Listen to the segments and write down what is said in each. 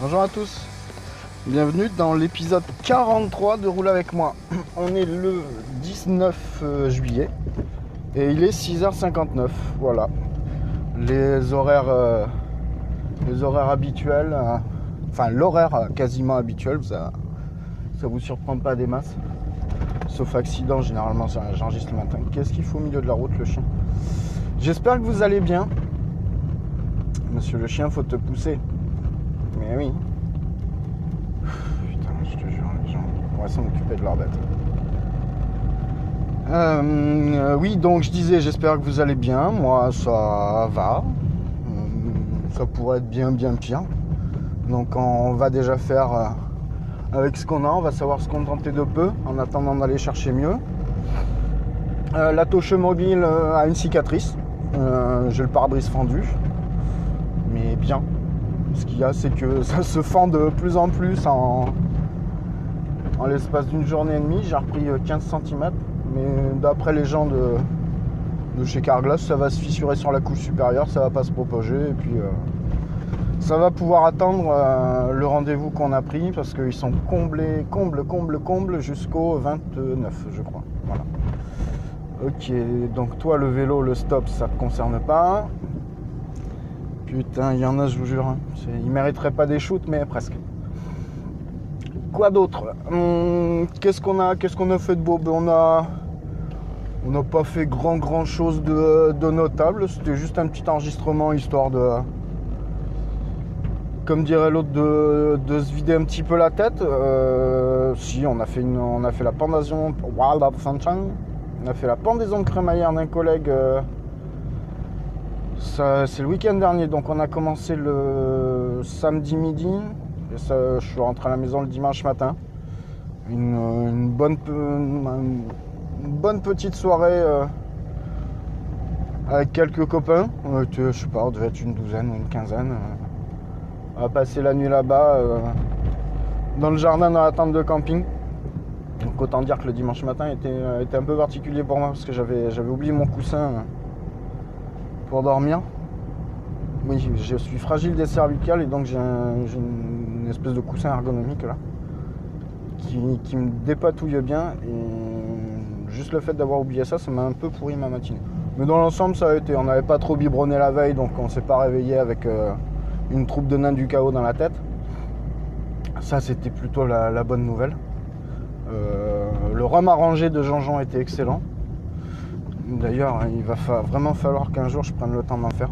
Bonjour à tous, bienvenue dans l'épisode 43 de Roule avec moi. On est le 19 euh, juillet et il est 6h59, voilà. Les horaires, euh, les horaires habituels, euh, enfin l'horaire quasiment habituel, ça, ça vous surprend pas des masses. Sauf accident, généralement j'enregistre le matin. Qu'est-ce qu'il faut au milieu de la route le chien? J'espère que vous allez bien. Monsieur le chien, faut te pousser. Mais oui. Putain, je te jure, les gens, va s'en occuper de leur bête. Euh, euh, oui, donc je disais, j'espère que vous allez bien. Moi, ça va. Euh, Ça pourrait être bien, bien pire. Donc, on va déjà faire euh, avec ce qu'on a. On va savoir se contenter de peu en attendant d'aller chercher mieux. La touche mobile a une cicatrice. J'ai le pare-brise fendu. Mais bien. Ce qu'il y a, c'est que ça se fend de plus en plus en, en l'espace d'une journée et demie. J'ai repris euh, 15 cm. Mais d'après les gens de, de chez Carglass, ça va se fissurer sur la couche supérieure, ça va pas se propager. Et puis euh, ça va pouvoir attendre euh, le rendez-vous qu'on a pris parce qu'ils sont comblés, comble, comble, comble jusqu'au 29, je crois. Voilà. Ok, donc toi le vélo, le stop, ça te concerne pas. Putain, il y en a, je vous jure. hein. Ils mériteraient pas des shoots, mais presque. Quoi d'autre? Hum, Qu'est-ce qu'on a Qu'est-ce qu'on a fait de beau? Ben, On a. On n'a pas fait grand grand chose de, notable. C'était juste un petit enregistrement histoire de. Comme dirait l'autre, de, se vider un petit peu la tête. Euh, si, on a fait une, on a fait la pendaison Wild. On a fait la pendaison de crémaillère d'un collègue. euh, c'est le week-end dernier, donc on a commencé le samedi midi. Et je suis rentré à la maison le dimanche matin. Une, euh, bonne, petite soirée euh, avec quelques copains. On était, je sais pas, on devait être une douzaine ou une quinzaine. euh. On a passé la nuit là-bas, euh, dans le jardin, dans la tente de camping. Donc autant dire que le dimanche matin était, euh, un peu particulier pour moi parce que j'avais oublié mon coussin. Dormir. Oui, je suis fragile des cervicales et donc j'ai un- j'ai une espèce de coussin ergonomique là qui, me dépatouille bien et juste le fait d'avoir oublié ça, ça m'a un peu pourri ma matinée. Mais dans l'ensemble, ça a été. On n'avait pas trop biberonné la veille donc on s'est pas réveillé avec euh, une troupe de nains du chaos dans la tête. Ça, c'était plutôt la, la bonne nouvelle. Euh, le rhum arrangé de Jean-Jean était excellent. D'ailleurs, il va vraiment falloir qu'un jour je prenne le temps d'en faire.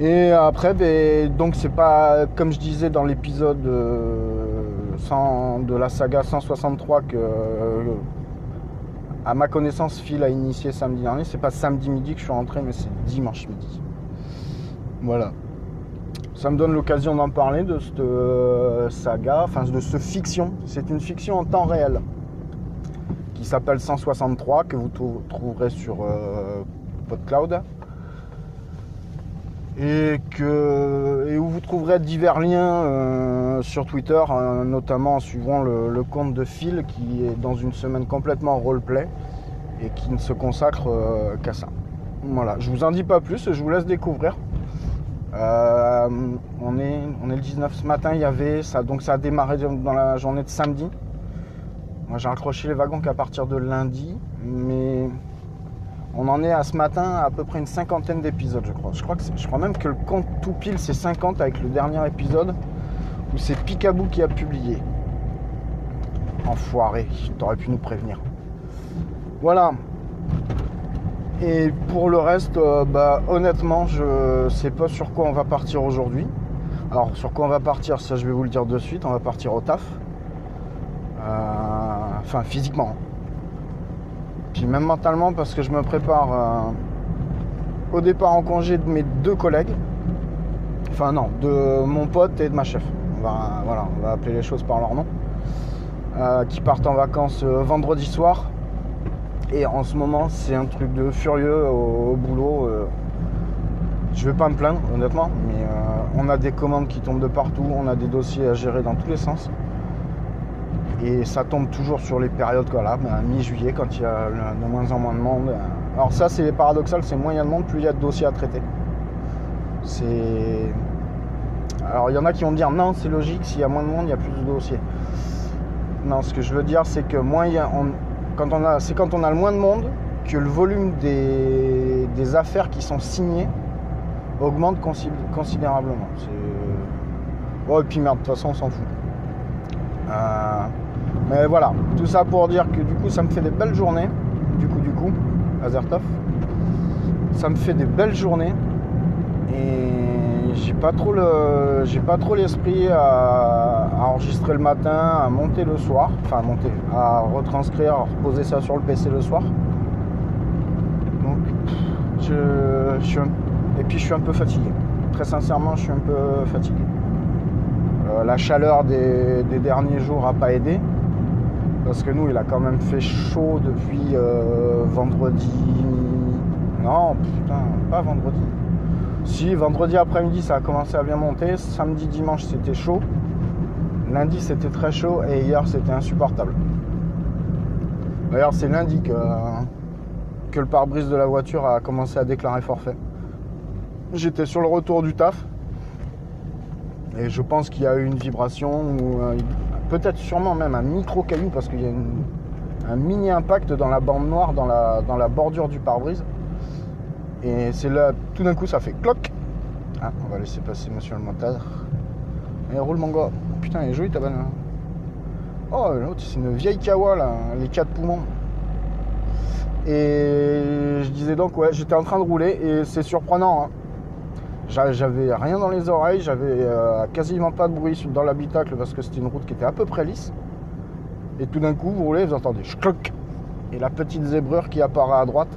Et après, ben, donc c'est pas comme je disais dans l'épisode euh, 100 de la saga 163 que, euh, à ma connaissance, Phil a initié samedi dernier. C'est pas samedi midi que je suis rentré, mais c'est dimanche midi. Voilà. Ça me donne l'occasion d'en parler de cette euh, saga, enfin de ce fiction. C'est une fiction en temps réel s'appelle 163, que vous trou- trouverez sur euh, PodCloud. Et, que, et où vous trouverez divers liens euh, sur Twitter, euh, notamment en suivant le, compte de Phil qui est dans une semaine complètement roleplay et qui ne se consacre euh, qu'à ça. Voilà, je vous en dis pas plus, je vous laisse découvrir. Euh, on, est, on est le 19 ce matin, il y avait ça, donc ça a démarré dans la journée de samedi. Moi j'ai raccroché les wagons qu'à partir de lundi, mais on en est à ce matin à peu près une cinquantaine d'épisodes, je crois. Je crois, que je crois même que le compte tout pile c'est 50 avec le dernier épisode où c'est Picaboo qui a publié. Enfoiré, t'aurais pu nous prévenir. Voilà. Et pour le reste, euh, bah, honnêtement, je sais pas sur quoi on va partir aujourd'hui. Alors, sur quoi on va partir, ça je vais vous le dire de suite. On va partir au taf. Euh, Enfin, physiquement. Puis même mentalement, parce que je me prépare euh, au départ en congé de mes deux collègues. Enfin, non, de mon pote et de ma chef. On va, appeler les choses par leur nom. Euh, qui partent en vacances vendredi soir. Et en ce moment, c'est un truc de furieux au, boulot. euh. Je vais pas me plaindre, honnêtement, mais on a des commandes qui tombent de partout, on a des dossiers à gérer dans tous les sens. Et ça tombe toujours sur les périodes quoi, là, à mi-juillet, quand il y a de moins en moins de monde. Alors ça, c'est paradoxal, c'est moins il y a de monde, plus il y a de dossiers à traiter. C'est... Alors il y en a qui vont dire, non, c'est logique, s'il y a moins de monde, il y a plus de dossiers. Non, ce que je veux dire, c'est que moins il y a, quand on a, c'est quand on a le moins de monde que le volume des, affaires qui sont signées augmente consi- considérablement. C'est- Oh, et puis merde, de toute façon, on s'en fout. Euh, Mais voilà, tout ça pour dire que du coup, ça me fait des belles journées. Du coup, du coup, Azertov. Ça me fait des belles journées. Et j'ai pas trop l'esprit à, enregistrer le matin, à monter le soir, enfin à monter, à retranscrire, à reposer ça sur le PC le soir. Donc je, suis et puis je suis un peu fatigué. Très sincèrement, je suis un peu fatigué. Euh, la chaleur des, des derniers jours a pas aidé. Parce que nous, il a quand même fait chaud depuis euh, vendredi. Non, putain, pas vendredi. Si, vendredi après-midi, ça a commencé à bien monter. Samedi, dimanche, c'était chaud. Lundi, c'était très chaud. Et hier, c'était insupportable. D'ailleurs, c'est lundi que, le pare-brise de la voiture a commencé à déclarer forfait. J'étais sur le retour du taf. Et je pense qu'il y a eu une vibration ou peut-être sûrement même un micro caillou parce qu'il y a un mini impact dans la bande noire, dans la, dans la bordure du pare-brise. Et c'est là, tout d'un coup, ça fait cloc. Ah, on va laisser passer monsieur le motard. Et roule mon gars. Putain, elle est jolie ta banane. Oh, l'autre, c'est une vieille Kawa là, les quatre poumons. Et je disais donc, ouais, j'étais en train de rouler et c'est surprenant. hein. J'a- J'avais rien dans les oreilles, j'avais euh, quasiment pas de bruit dans l'habitacle parce que c'était une route qui était à peu près lisse. Et tout d'un coup, vous roulez, vous entendez cloc et la petite zébrure qui apparaît à droite.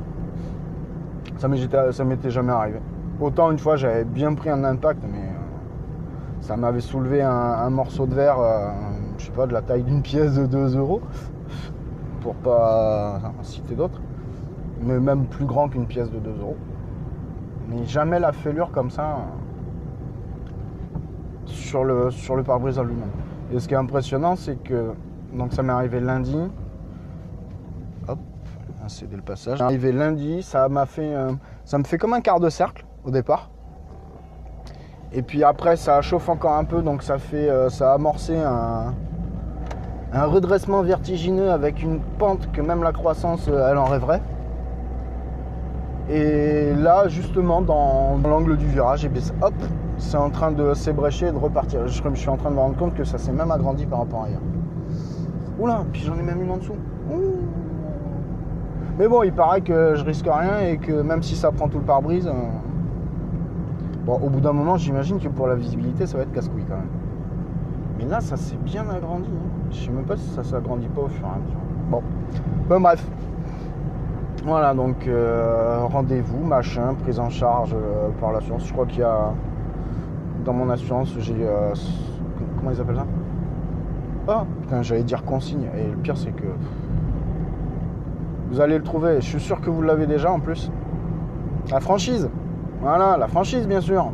Ça m'était jamais arrivé. Autant une fois, j'avais bien pris un impact, mais euh, ça m'avait soulevé un, un morceau de verre, euh, je sais pas, de la taille d'une pièce de 2 euros, pour pas en citer d'autres, mais même plus grand qu'une pièce de 2 euros. Mais jamais la fêlure comme ça sur le, sur le pare-brise en lui-même. Et ce qui est impressionnant, c'est que donc ça m'est arrivé lundi. Hop, céder le passage. Arrivé lundi, ça m'a fait, euh, ça me fait comme un quart de cercle au départ. Et puis après, ça chauffe encore un peu, donc ça fait, euh, ça a amorcé un, un redressement vertigineux avec une pente que même la croissance, euh, elle en rêverait. Et là, justement, dans, l'angle du virage, et bien, hop, c'est en train de s'ébrécher et de repartir. Je, je suis en train de me rendre compte que ça s'est même agrandi par rapport à hier. Oula, puis j'en ai même une en dessous. Mais bon, il paraît que je risque rien et que même si ça prend tout le pare-brise, euh, bon, au bout d'un moment, j'imagine que pour la visibilité, ça va être casse-couille quand même. Mais là, ça s'est bien agrandi. hein. Je sais même pas si ça s'agrandit pas au fur et à mesure. Bon bref. Voilà, donc euh, rendez-vous, machin, prise en charge euh, par l'assurance. Je crois qu'il y a dans mon assurance, j'ai euh, comment ils appellent ça? Ah, putain, j'allais dire consigne. Et le pire, c'est que Vous allez le trouver. Je suis sûr que vous l'avez déjà en plus. La franchise. Voilà, la franchise, bien sûr.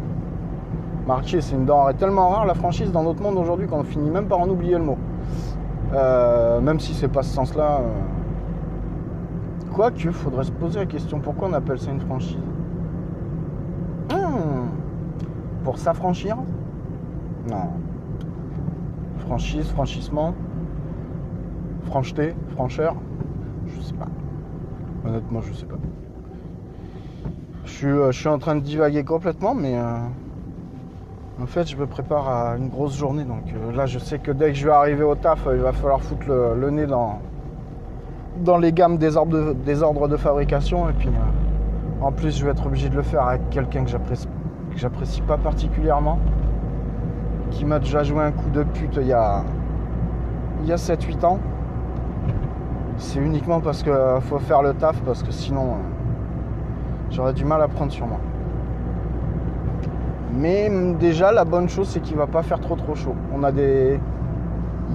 Marché, c'est une denrée tellement rare, la franchise, dans notre monde aujourd'hui, qu'on finit même par en oublier le mot. Euh, même si c'est pas ce sens-là. Quoique, faudrait se poser la question pourquoi on appelle ça une franchise? Hmm. Pour s'affranchir? Non. Franchise, franchissement, francheté, francheur, je sais pas. Honnêtement, je sais pas. Je suis, euh, en train de divaguer complètement, mais euh, en fait, je me prépare à une grosse journée. Donc euh, là, je sais que dès que je vais arriver au taf, il va falloir foutre le nez dans, dans les gammes des ordres de, fabrication. Et puis, en plus, je vais être obligé de le faire avec quelqu'un que j'apprécie, pas particulièrement, qui m'a déjà joué un coup de pute il y a, il y a 7-8 ans. C'est uniquement parce qu'il faut faire le taf, parce que sinon, euh, j'aurais du mal à prendre sur moi. Mais déjà, la bonne chose, c'est qu'il va pas faire trop trop chaud. On a des.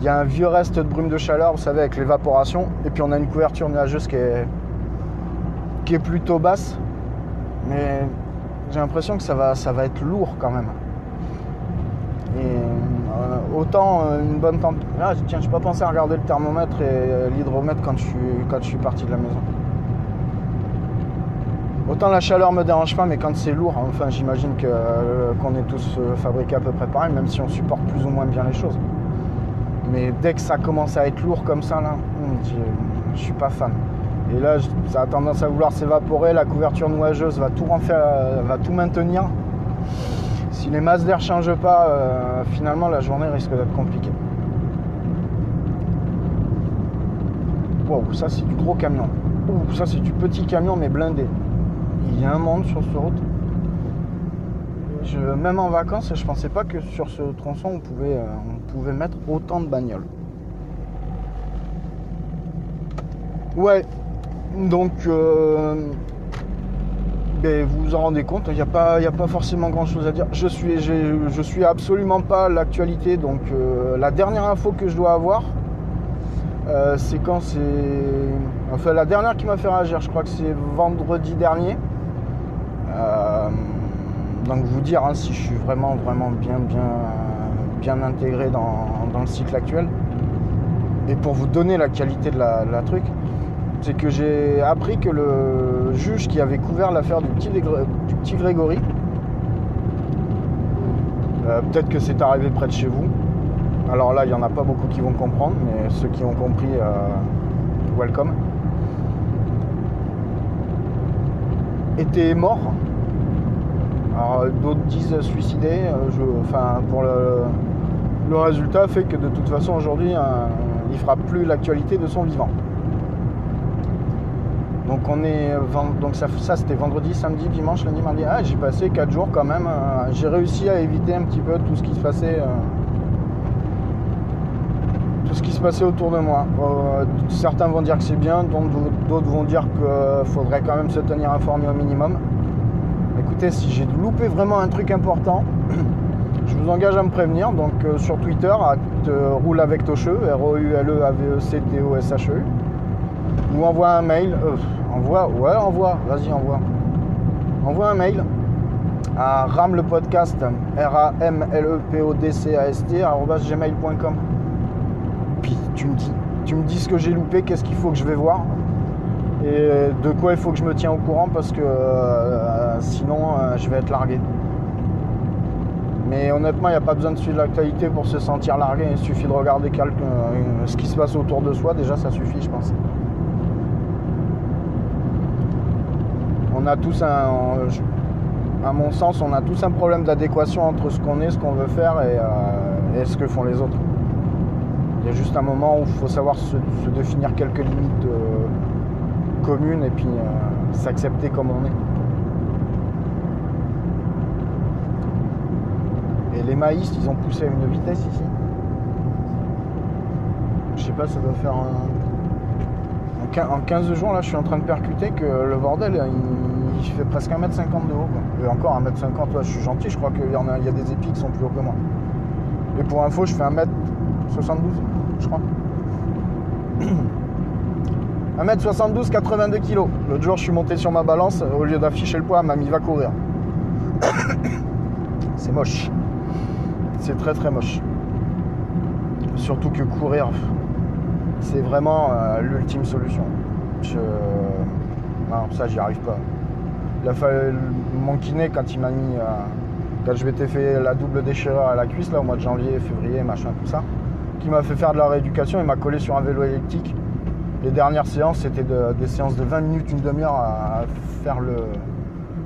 Il y a un vieux reste de brume de chaleur, vous savez, avec l'évaporation. Et puis on a une couverture nuageuse qui est, qui est plutôt basse. Mais j'ai l'impression que ça va, ça va être lourd quand même. Et euh, autant euh, une bonne température. Ah, tiens, je pas pensé à regarder le thermomètre et euh, l'hydromètre quand je suis, quand je suis parti de la maison. Autant la chaleur me dérange pas, mais quand c'est lourd, enfin j'imagine qu'on est tous fabriqués à peu près pareil, même si on supporte plus ou moins bien les choses. Mais dès que ça commence à être lourd comme ça, là, euh, je suis pas fan. Et là, ça a tendance à vouloir s'évaporer, la couverture nuageuse va tout, euh, va tout maintenir. Si les masses d'air changent pas, euh, finalement la journée risque d'être compliquée. Wow, ça c'est du gros camion. Ouh, ça c'est du petit camion mais blindé. Il y a un monde sur cette route. Même en vacances, je pensais pas que sur ce tronçon on pouvait, euh, mettre autant de bagnoles. Ouais, donc euh, ben, vous vous en rendez compte, il n'y a, pas- a pas forcément grand chose à dire. Je suis, je suis absolument pas l'actualité, donc euh, la dernière info que je dois avoir, euh, c'est quand c'est. Enfin, la dernière qui m'a fait réagir, je crois que c'est vendredi dernier. Donc, vous dire hein, si je suis vraiment, vraiment bien, bien, bien intégré dans, le cycle actuel. Et pour vous donner la qualité de la, truc, c'est que j'ai appris que le juge qui avait couvert l'affaire du petit, du petit Grégory, euh, peut-être que c'est arrivé près de chez vous. Alors là, il n'y en a pas beaucoup qui vont comprendre, mais ceux qui ont compris, euh, welcome. Était mort. Alors d'autres disent suicidé. euh, je- enfin, pour le, le résultat fait que de toute façon aujourd'hui, il fera plus l'actualité de son vivant. Donc on est donc ça, c'était vendredi, samedi, dimanche, lundi, mardi. Ah, j'ai passé 4 jours quand même. euh, j'ai réussi à éviter un petit peu tout ce qui se passait. euh, tout ce qui se passait autour de moi. Euh, certains vont dire que c'est bien, d'autres vont dire qu'il faudrait quand même se tenir informé au minimum. Écoutez, si j'ai loupé vraiment un truc important, je vous engage à me prévenir. Donc euh, sur Twitter, à euh, roule avec Tocheux, R-O-U-L-E-A-V-E-C-T-O-S-H-E. Ou envoie un mail. euh, envoie, ouais, envoie, vas-y, envoie. Envoie un mail à ramlepodcast, R-A-M-L-E-P-O-D-C-A-S-T. Puis tu me dis, tu me dis ce que j'ai loupé, qu'est-ce qu'il faut que je vais voir et de quoi il faut que je me tiens au courant parce que sinon je vais être largué. Mais honnêtement, il n'y a pas besoin de suivre l'actualité pour se sentir largué. Il suffit de regarder euh, ce qui se passe autour de soi. Déjà, ça suffit, je pense. On a tous un, à mon sens, on a tous un problème d'adéquation entre ce qu'on est, ce qu'on veut faire et, euh, ce que font les autres. Il y a juste un moment où il faut savoir se, définir quelques limites euh, communes et puis s'accepter comme on est. Et les maïs, ils ont poussé à une vitesse ici. Je sais pas, ça doit faire un... en quin- En 15 jours, là, je suis en train de percuter que le bordel, il, il fait presque 1m50 de haut. Et encore 1m50, ouais, je suis gentil, je crois qu'il y, en a, il y a des épis qui sont plus hauts que moi. Et pour info, je fais 1m72, je crois. 1m72, 82 kg. L'autre jour, je suis monté sur ma balance, au lieu d'afficher le poids, elle m'a mis va courir. C'est moche. C'est très très moche. Surtout que courir, c'est vraiment euh, l'ultime solution. Non, ça, j'y arrive pas. Il a fallu mon kiné quand il m'a mis. euh, quand je m'étais fait la double déchirure à la cuisse, là, au mois de janvier, février, machin, tout ça, qui m'a fait faire de la rééducation, il m'a collé sur un vélo elliptique. Les dernières séances, c'était de- des séances de 20 minutes, une demi-heure à faire le,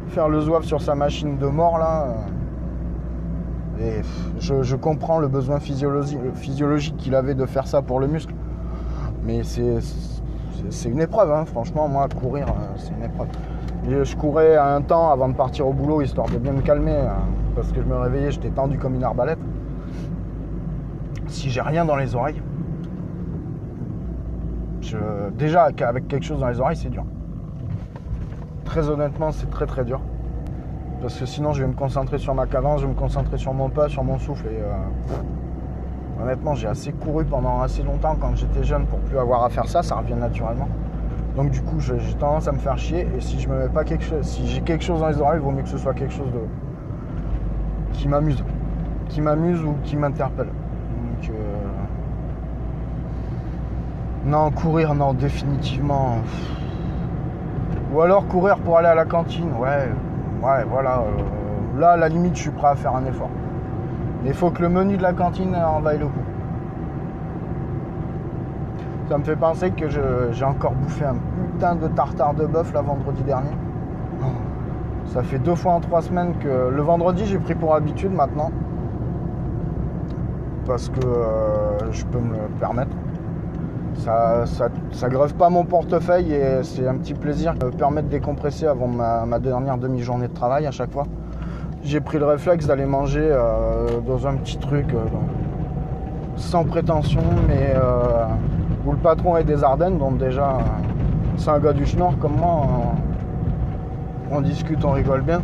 faire le zouave sur sa machine de mort, là. Et je, comprends le besoin physiologi- physiologique qu'il avait de faire ça pour le muscle. Mais c'est une épreuve, hein. franchement, moi, courir, euh, c'est une épreuve. Je courais un temps avant de partir au boulot, histoire de bien me calmer, hein, parce que je me réveillais, j'étais tendu comme une arbalète. Si j'ai rien dans les oreilles, déjà avec quelque chose dans les oreilles, c'est dur. Très honnêtement, c'est très très dur. Parce que sinon, je vais me concentrer sur ma cadence, je vais me concentrer sur mon pas, sur mon souffle. Et euh, honnêtement, j'ai assez couru pendant assez longtemps quand j'étais jeune pour plus avoir à faire ça. Ça revient naturellement. Donc du coup, j'ai tendance à me faire chier. Et si je me mets pas quelque chose, si j'ai quelque chose dans les oreilles, il vaut mieux que ce soit quelque chose de qui m'amuse, qui m'amuse ou qui m'interpelle. Donc euh, non, courir, non, définitivement. Ou alors courir pour aller à la cantine, ouais, ouais, voilà. euh, là, à la limite, je suis prêt à faire un effort. Mais il faut que le menu de la cantine en vaille le coup. Ça me fait penser que j'ai encore bouffé un putain de tartare de bœuf la vendredi dernier. Ça fait deux fois en trois semaines que le vendredi j'ai pris pour habitude maintenant. Parce que euh, je peux me le permettre. Ça, ça, ça pas mon portefeuille et c'est un petit plaisir de me permettre de décompresser avant ma, dernière demi-journée de travail à chaque fois. J'ai pris le réflexe d'aller manger euh, dans un petit truc euh, sans prétention, mais euh, où le patron est des Ardennes, donc déjà c'est un gars du Schnorr comme moi. on discute, on rigole bien.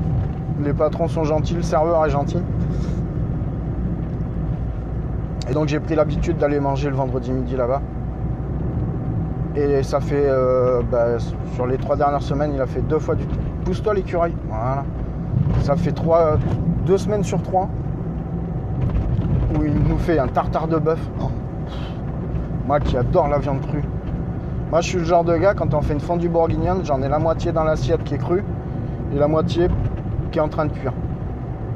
Les patrons sont gentils, le serveur est gentil. Et donc j'ai pris l'habitude d'aller manger le vendredi midi là-bas. Et ça fait, euh, bah, sur les trois dernières semaines, il a fait deux fois du pousse-toi l'écureuil. Voilà. Ça fait trois, deux semaines sur trois où il nous fait un tartare de bœuf. Oh. Moi qui adore la viande crue. Moi je suis le genre de gars, quand on fait une fondue bourguignonne, j'en ai la moitié dans l'assiette qui est crue et la moitié qui est en train de cuire.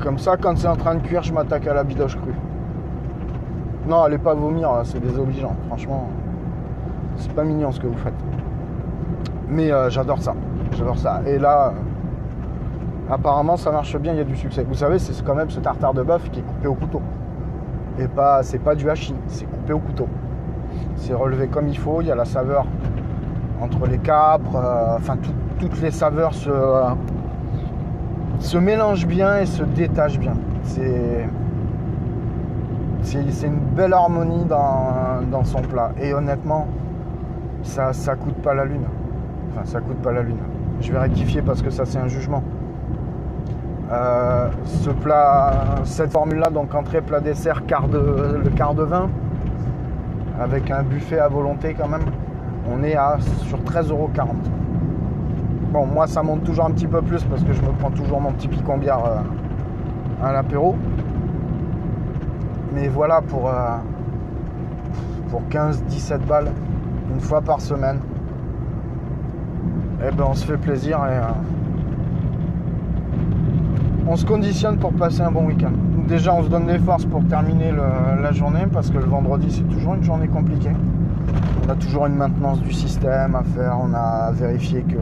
Comme ça, quand c'est en train de cuire, je m'attaque à la bidoche crue. Non, allez pas vomir, c'est désobligeant. Franchement, c'est pas mignon ce que vous faites. Mais euh, j'adore ça. J'adore ça. Et là, euh, apparemment, ça marche bien, il y a du succès. Vous savez, c'est quand même ce tartare de bœuf qui est coupé au couteau. Et pas, c'est pas du hachis, c'est coupé au couteau. C'est relevé comme il faut, il y a la saveur entre les capres, euh, enfin tout- toutes les saveurs se, se mélangent bien et se détachent bien. C'est c'est c'est une belle harmonie dans, dans son plat. Et honnêtement, ça, ça coûte pas la lune. Enfin, ça coûte pas la lune. Je vais rectifier parce que ça, c'est un jugement. Euh, ce plat, cette formule-là, donc entrée, plat, dessert, quart de, le quart de vin, avec un buffet à volonté quand même, on est à sur 13,40€. Bon, moi, ça monte toujours un petit peu plus parce que je me prends toujours mon petit picon-bière euh, à l'apéro. Mais voilà, pour, euh, pour 15-17 balles, une fois par semaine, eh ben, on se fait plaisir et euh, on se conditionne pour passer un bon week-end. Déjà, on se donne des forces pour terminer la journée parce que le vendredi, c'est toujours une journée compliquée. On a toujours une maintenance du système à faire. On a vérifié que.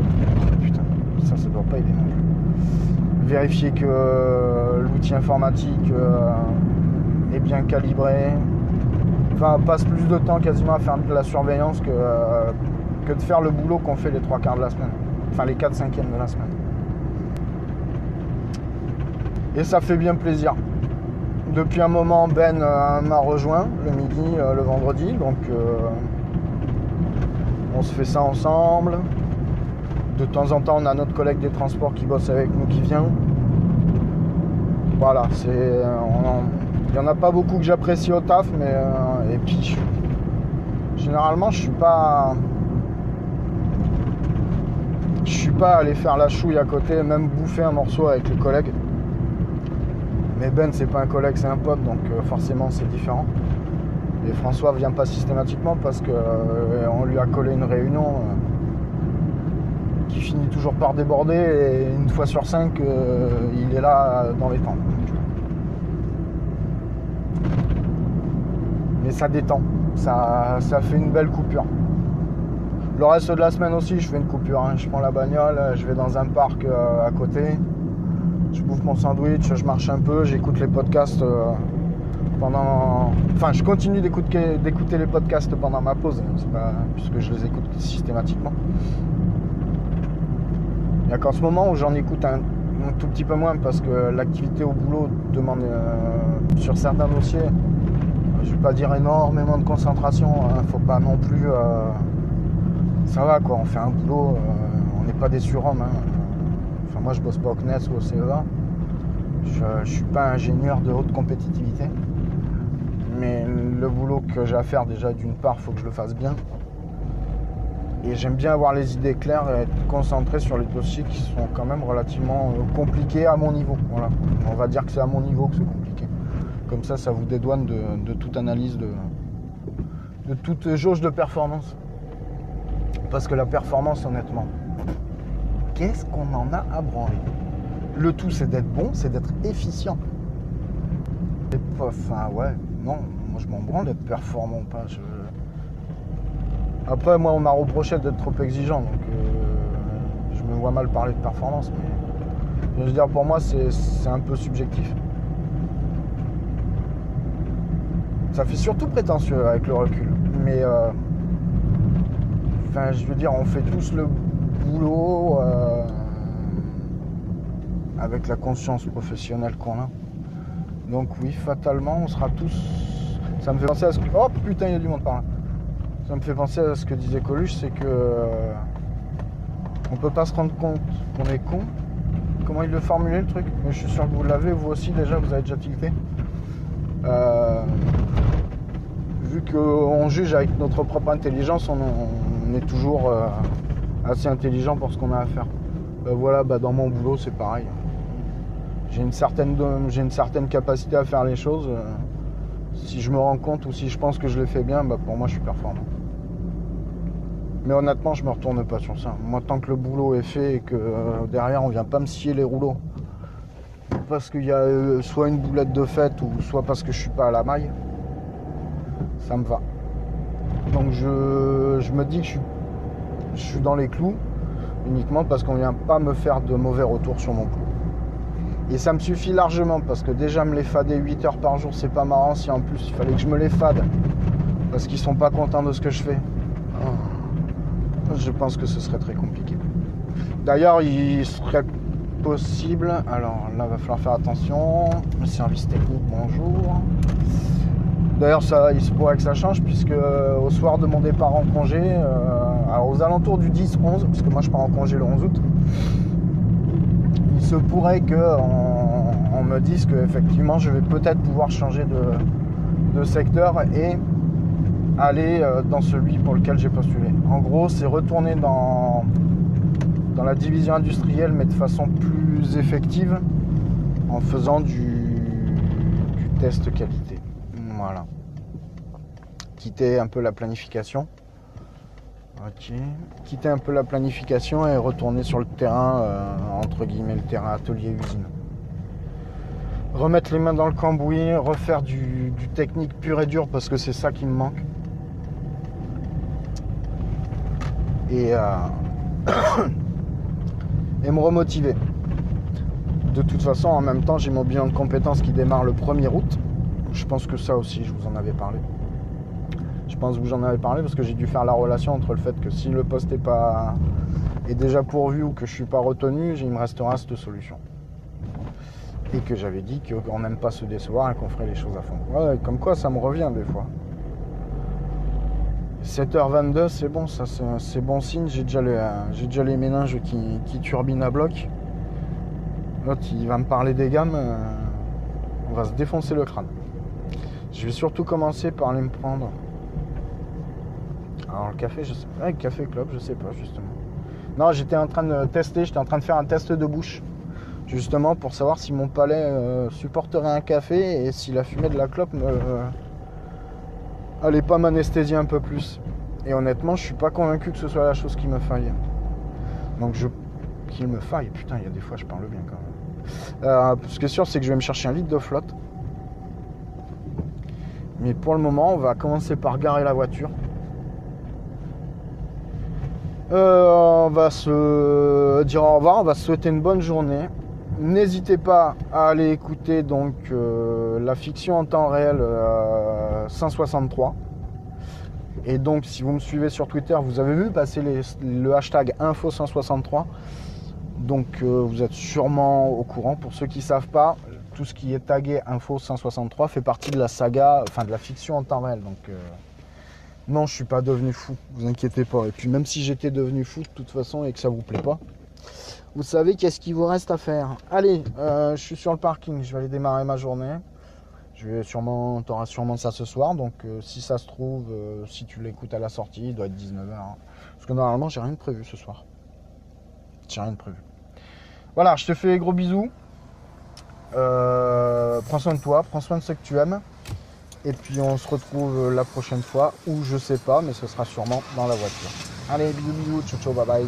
Putain, ça, ça doit pas aider non plus. Vérifier que euh, l'outil informatique euh, est bien calibré. Passe plus de temps quasiment à faire de la surveillance que, euh, de faire le boulot qu'on fait les trois quarts de la semaine. Enfin, les 4 cinquièmes de la semaine. Et ça fait bien plaisir. Depuis un moment, Ben euh, m'a rejoint le midi, euh, le vendredi, donc on se fait ça ensemble. De temps en temps, on a notre collègue des transports qui bosse avec nous qui vient. Voilà, c'est, il n'y en a pas beaucoup que j'apprécie au taf, mais euh, et puis généralement, je suis pas, Je suis pas allé faire la chouille à côté, même bouffer un morceau avec les collègues. Mais Ben, c'est pas un collègue, c'est un pote, donc euh, forcément c'est différent. Et François vient pas systématiquement parce que euh, on lui a collé une réunion euh, qui finit toujours par déborder et une fois sur cinq, il est là dans les temps. Mais ça détend, ça, fait une belle coupure. Le reste de la semaine aussi, je fais une coupure. hein. Je prends la bagnole, je vais dans un parc euh, à côté, je bouffe mon sandwich, je marche un peu, j'écoute les podcasts euh, pendant. Enfin, je continue d'écouter, les podcasts pendant ma pause, hein. puisque je les écoute systématiquement. Il n'y a qu'en ce moment où j'en écoute un, tout petit peu moins parce que l'activité au boulot demande euh, sur certains dossiers, je vais pas dire énormément de concentration, hein. faut pas non plus. euh, ça va quoi, on fait un boulot, euh, on n'est pas des surhommes. hein. Enfin, moi je bosse pas au CNES ou au CEA. Je, je suis pas ingénieur de haute compétitivité. Mais le boulot que j'ai à faire, déjà d'une part, faut que je le fasse bien. Et j'aime bien avoir les idées claires et être concentré sur les dossiers qui sont quand même relativement euh, compliqués à mon niveau. Voilà. On va dire que c'est à mon niveau que c'est compliqué. Comme ça, ça vous dédouane de, toute analyse, de, de toute jauge de performance. Parce que la performance, honnêtement, qu'est-ce qu'on en a à branler? Le tout, c'est d'être bon, c'est d'être efficient. Et Enfin, ouais, non, moi je m'en branle d'être performant ou pas. Après, moi, on m'a reproché d'être trop exigeant, donc euh, je me vois mal parler de performance, mais je veux dire, pour moi, c'est un peu subjectif. Ça fait surtout prétentieux avec le recul, mais euh, Enfin, je veux dire, on fait tous le boulot euh, avec la conscience professionnelle qu'on a. Donc oui, fatalement, on sera tous. Ça me fait penser à ce que. Oh putain, il y a du monde par là. Ça me fait penser à ce que disait Coluche, c'est que euh, on peut pas se rendre compte qu'on est con. Comment il le formulait le truc? Mais je suis sûr que vous l'avez, vous aussi déjà, vous avez déjà tilté. Euh, vu qu'on juge avec notre propre intelligence, on, est toujours euh, assez intelligent pour ce qu'on a à faire. Ben voilà, bah dans mon boulot, c'est pareil. J'ai une, certaine, capacité à faire les choses. si je me rends compte ou si je pense que je les fais bien, bah pour moi, je suis performant. Mais honnêtement, je me retourne pas sur ça. Moi, tant que le boulot est fait et que euh, derrière, on vient pas me scier les rouleaux parce qu'il y a euh, soit une boulette de fête ou soit parce que je suis pas à la maille, ça me va. Donc je, me dis que je suis, je suis dans les clous uniquement parce qu'on vient pas me faire de mauvais retours sur mon boulot. Et ça me suffit largement parce que déjà me les fader 8 heures par jour, c'est pas marrant si en plus il fallait que je me les fade parce qu'ils sont pas contents de ce que je fais. Oh, Je pense que ce serait très compliqué. D'ailleurs, il serait possible. Alors là, va falloir faire attention. Le service technique, bonjour. D'ailleurs, ça, il se pourrait que ça change puisque euh, au soir de mon départ en congé, euh, alors aux alentours du 10-11, puisque moi je pars en congé le 11 août, il se pourrait que on, me dise que effectivement je vais peut-être pouvoir changer de, secteur et aller euh, dans celui pour lequel j'ai postulé. En gros, c'est retourner dans, la division industrielle, mais de façon plus effective, en faisant du test qualité. Voilà. Quitter un peu la planification. Quitter un peu la planification et retourner sur le terrain, euh, entre guillemets, le terrain atelier-usine. Remettre les mains dans le cambouis, refaire du, technique pur et dur parce que c'est ça qui me manque. Euh, et me remotiver. De toute façon, en même temps, j'ai mon bilan de compétences qui démarre le 1er août. Je pense que ça aussi, je vous en avais parlé. Je pense que j'en avais parlé parce que j'ai dû faire la relation entre le fait que si le poste est, pas, est déjà pourvu ou que je ne suis pas retenu, il me restera cette solution. Et que j'avais dit qu'on n'aime pas se décevoir et qu'on ferait les choses à fond. Comme quoi ça me revient des fois. 7h22, c'est bon, ça c'est bon signe. J'ai déjà, les, j'ai déjà les méninges qui, qui turbinent à bloc. L'autre il va me parler des gammes. euh, on va se défoncer le crâne. Je vais surtout commencer par aller me prendre. Alors le café, je sais pas. Ouais, café club, je sais pas justement. Non, j'étais en train de tester, j'étais en train de faire un test de bouche. Justement pour savoir si mon palais euh, supporterait un café et si la fumée de la clope me, euh, allait pas m'anesthésier un peu plus. Et honnêtement, je suis pas convaincu que ce soit la chose qui me faille. Donc je. Qu'il me faille, putain, il y a des fois je parle bien quand même. Euh, ce qui est sûr, c'est que je vais me chercher un litre de flotte. Mais pour le moment, on va commencer par garer la voiture. Euh, on va se dire au revoir, on va se souhaiter une bonne journée. N'hésitez pas à aller écouter donc euh, la fiction en temps réel euh, 163. Et donc si vous me suivez sur Twitter, vous avez vu passer le hashtag info 163. Donc euh, vous êtes sûrement au courant. Pour ceux qui ne savent pas, tout ce qui est tagué info 163 fait partie de la saga, enfin de la fiction en temps réel. Donc euh, non, je suis pas devenu fou, vous inquiétez pas. Et puis même si j'étais devenu fou de toute façon et que ça vous plaît pas, vous savez qu'est-ce qu'il vous reste à faire. Allez, euh, je suis sur le parking, je vais aller démarrer ma journée. Je vais sûrement, t'auras sûrement ça ce soir, donc euh, si ça se trouve, si tu l'écoutes à la sortie, il doit être 19h. Parce que normalement, j'ai rien de prévu ce soir. J'ai rien de prévu. Voilà, je te fais gros bisous. Euh, prends soin de toi, prends soin de ceux que tu aimes. Et puis on se retrouve la prochaine fois, ou je sais pas, mais ce sera sûrement dans la voiture. Allez, bisous bisous, ciao ciao, bye bye.